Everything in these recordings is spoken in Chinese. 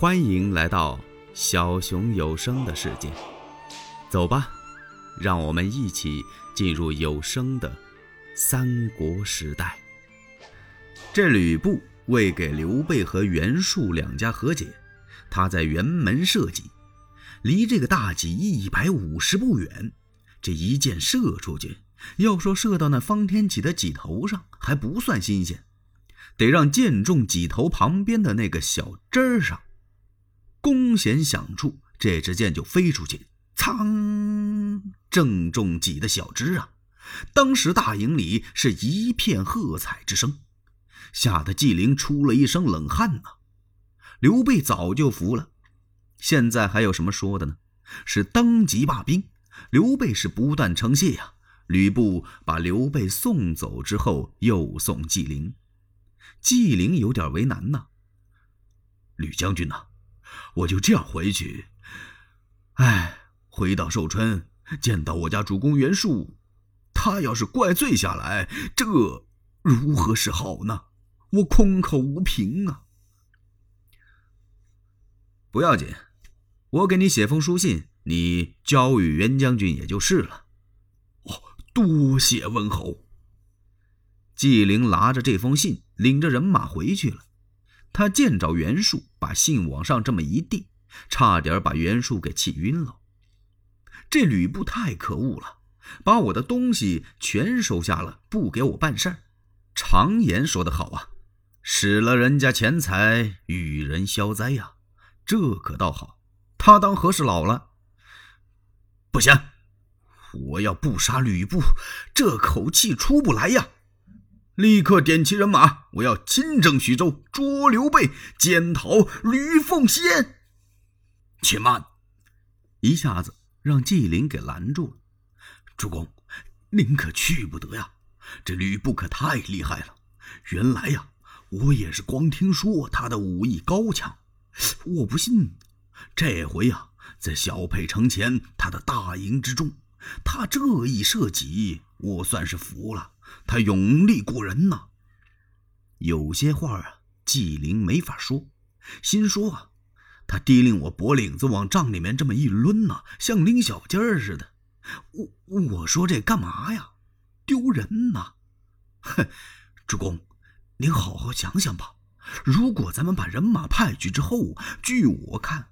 欢迎来到小熊有声的世界，走吧，让我们一起进入有声的三国时代。这吕布为给刘备和袁术两家和解，他在辕门射戟，离这个大戟一百五十步远，这一箭射出去，要说射到那方天戟的戟头上还不算新鲜，得让箭中戟头旁边的那个小枝儿上。弓弦响处，这支箭就飞出去，噌，正中戟的小枝啊！当时大营里是一片喝彩之声，吓得纪灵出了一身冷汗呐。刘备早就服了，现在还有什么说的呢？是当即罢兵。刘备是不断称谢呀。吕布把刘备送走之后，又送纪灵。纪灵有点为难呐。吕将军呐。我就这样回去，哎，回到寿春，见到我家主公袁术，他要是怪罪下来，这如何是好呢？我空口无凭啊！不要紧，我给你写封书信，你交与袁将军也就是了。哦，多谢温侯。纪灵拿着这封信，领着人马回去了。他见着袁术，把信往上这么一递，差点把袁术给气晕了。这吕布太可恶了，把我的东西全收下了，不给我办事儿。常言说得好啊，使了人家钱财，与人消灾呀。这可倒好，他当和事佬了。不行，我要不杀吕布，这口气出不来呀。立刻点齐人马，我要亲征徐州，捉刘备，检讨吕奉先。且慢，一下子让纪灵给拦住了。主公，您可去不得呀！这吕布可太厉害了。原来呀，我也是光听说他的武艺高强，我不信。这回呀，在小沛城前他的大营之中，他这一射戟，我算是服了。他勇力过人呐，有些话啊，纪灵没法说，心说啊，他提令我脖领子往帐里面这么一抡呐，像拎小鸡儿似的。我我说这干嘛呀？丢人呐！哼，主公，您好好想想吧。如果咱们把人马派去之后，据我看，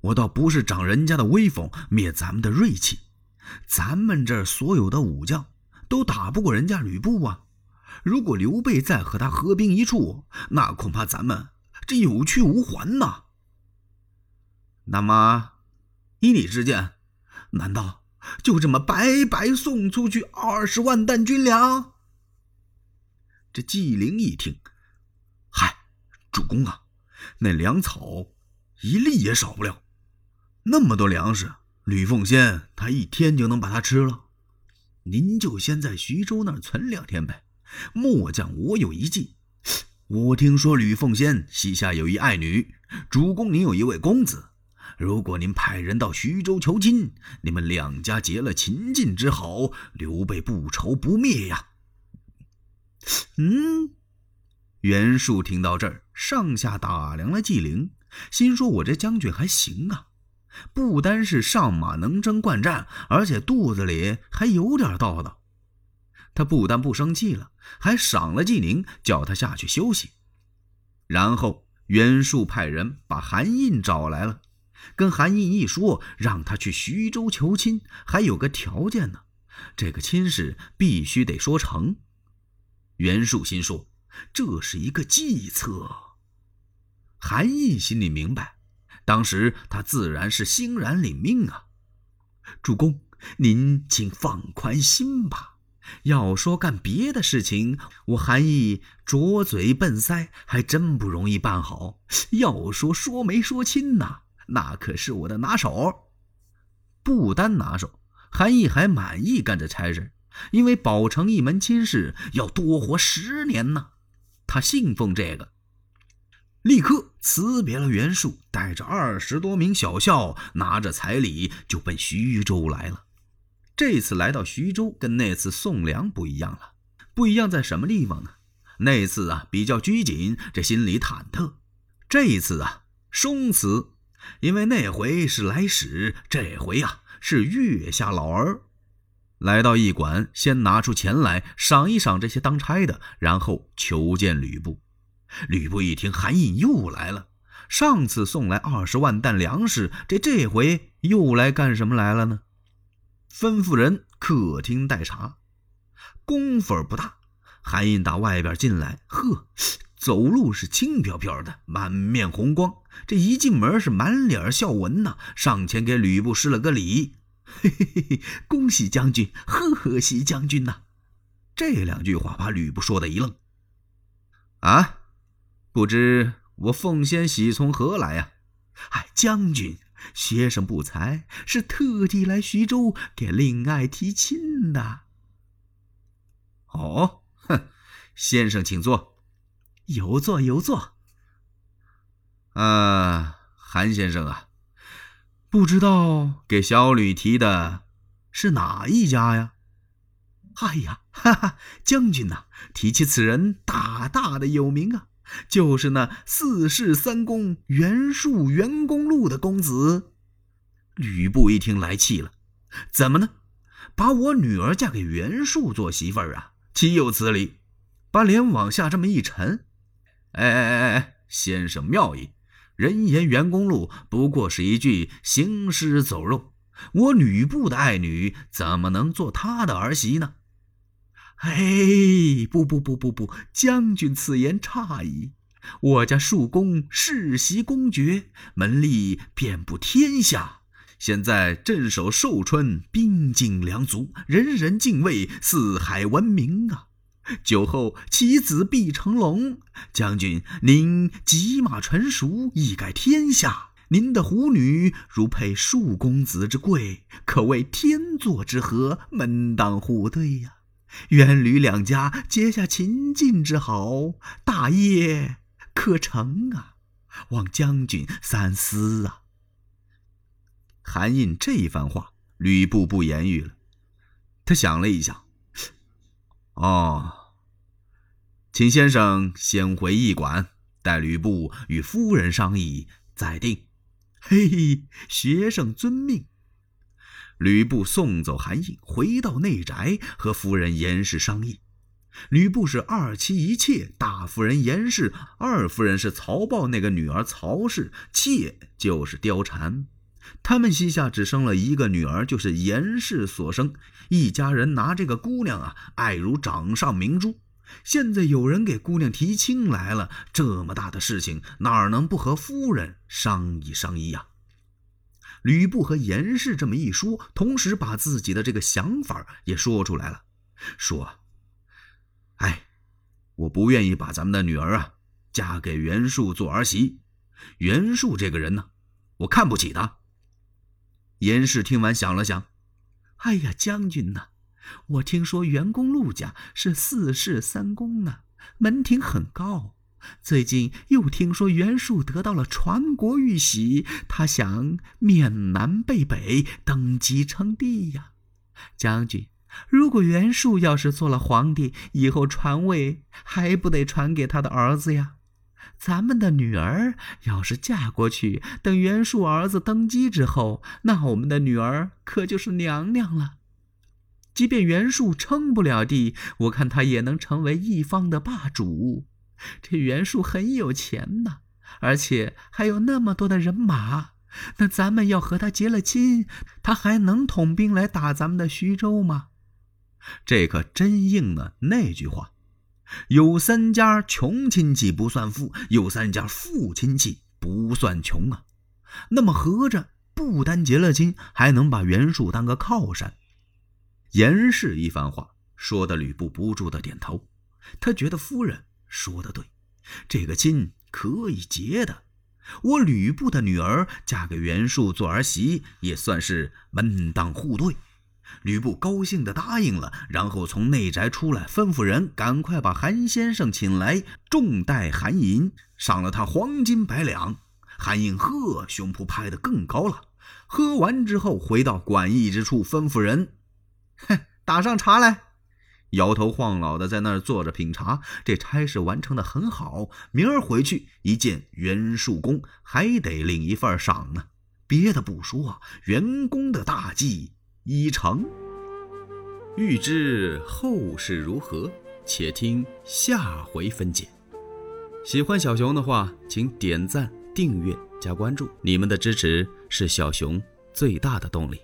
我倒不是长人家的威风，灭咱们的锐气，咱们这儿所有的武将。都打不过人家吕布啊！如果刘备再和他合兵一处，那恐怕咱们这有去无还呐。那么，依你之见，难道就这么白白送出去二十万担军粮？这纪灵一听，嗨，主公啊，那粮草一粒也少不了，那么多粮食，吕奉先他一天就能把它吃了。您就先在徐州那儿存两天呗。末将我有一计，我听说吕奉先膝下有一爱女，主公您有一位公子。如果您派人到徐州求亲，你们两家结了秦晋之好，刘备不愁不灭呀。嗯，袁术听到这儿，上下打量了纪灵，心说：“我这将军还行啊。”不单是上马能征惯战，而且肚子里还有点道道。他不但不生气了，还赏了纪灵，叫他下去休息。然后袁术派人把韩印找来了，跟韩印一说，让他去徐州求亲，还有个条件呢，这个亲事必须得说成。袁术心说，这是一个计策。韩印心里明白。当时他自然是欣然领命啊，主公，您请放宽心吧。要说干别的事情，我韩义拙嘴笨腮，还真不容易办好。要说说媒说亲呐，那可是我的拿手。不单拿手，韩义还满意干这差事，因为保成一门亲事要多活十年呢。他信奉这个。立刻辞别了袁术，带着二十多名小校，拿着彩礼就奔徐州来了。这次来到徐州，跟那次送粮不一样了。不一样在什么地方呢？那次啊比较拘谨，这心里忐忑；这一次啊松祠，因为那回是来使，这回啊是月下老儿。来到驿馆，先拿出钱来赏一赏这些当差的，然后求见吕布。吕布一听，韩印又来了。上次送来二十万担粮食，这这回又来干什么来了呢？吩咐人客厅待茶。功夫不大，韩印打外边进来，呵，走路是轻飘飘的，满面红光。这一进门是满脸笑纹呐，上前给吕布施了个礼。嘿嘿嘿嘿，恭喜将军，贺喜将军呐！这两句话把吕布说的一愣。啊，不知我奉先喜从何来呀？哎，将军，学生不才，是特地来徐州给令爱提亲的。哦，哼，先生请坐，有座有座。啊，韩先生啊。不知道给小吕提的是哪一家呀？哎呀，哈哈，将军呐，提起此人大大的有名啊，就是那四世三公袁术袁公路的公子。吕布一听来气了，怎么呢？把我女儿嫁给袁术做媳妇儿啊？岂有此理！把脸往下这么一沉，哎哎哎哎，先生妙意。人言袁公路不过是一具行尸走肉，我吕布的爱女怎么能做他的儿媳呢？哎，不不不不不，将军此言差矣。我家庶公世袭公爵，门第遍布天下，现在镇守寿春，兵精粮足，人人敬畏，四海闻名啊！酒后其子必成龙，将军您骑马纯熟，一改天下。您的虎女如配庶公子之贵，可谓天作之合，门当户对呀。元吕两家结下秦晋之好，大业可成啊！望将军三思啊！韩印这一番话，吕布不言语了。他想了一想，哦。请先生先回驿馆，待吕布与夫人商议再定。嘿嘿，学生遵命。吕布送走韩印，回到内宅和夫人严氏商议。吕布是二妻一妾，大夫人严氏，二夫人是曹豹那个女儿曹氏，妾就是貂蝉。他们膝下只生了一个女儿，就是严氏所生。一家人拿这个姑娘啊，爱如掌上明珠。现在有人给姑娘提亲来了，这么大的事情哪能不和夫人商议商议呀？吕布和严氏这么一说，同时把自己的这个想法也说出来了，说：“哎，我不愿意把咱们的女儿啊嫁给袁术做儿媳。袁术这个人呢，我看不起他。”严氏听完想了想：“哎呀，将军呐！”我听说袁公陆家是四世三公呢，门庭很高。最近又听说袁术得到了传国玉玺，他想面南背北登基称帝呀。将军，如果袁术要是做了皇帝，以后传位还不得传给他的儿子呀？咱们的女儿要是嫁过去，等袁术儿子登基之后，那我们的女儿可就是娘娘了。即便袁术称不了帝，我看他也能成为一方的霸主。这袁术很有钱呐，而且还有那么多的人马。那咱们要和他结了亲，他还能统兵来打咱们的徐州吗？这可真应了那句话：有三家穷亲戚不算富，有三家富亲戚不算穷啊。那么合着，不单结了亲，还能把袁术当个靠山。严氏一番话说的，吕布不住的点头。他觉得夫人说的对，这个亲可以结的。我吕布的女儿嫁给袁术做儿媳，也算是门当户对。吕布高兴的答应了，然后从内宅出来，吩咐人赶快把韩先生请来，重待韩银，赏了他黄金百两。韩银呵，胸脯拍得更高了。喝完之后，回到馆驿之处，吩咐人。哼，打上茶来，摇头晃脑的在那儿坐着品茶。这差事完成的很好，明儿回去一见袁术公，还得领一份赏呢。别的不说，袁公的大计已成。欲知后事如何，且听下回分解。喜欢小熊的话，请点赞、订阅、加关注，你们的支持是小熊最大的动力。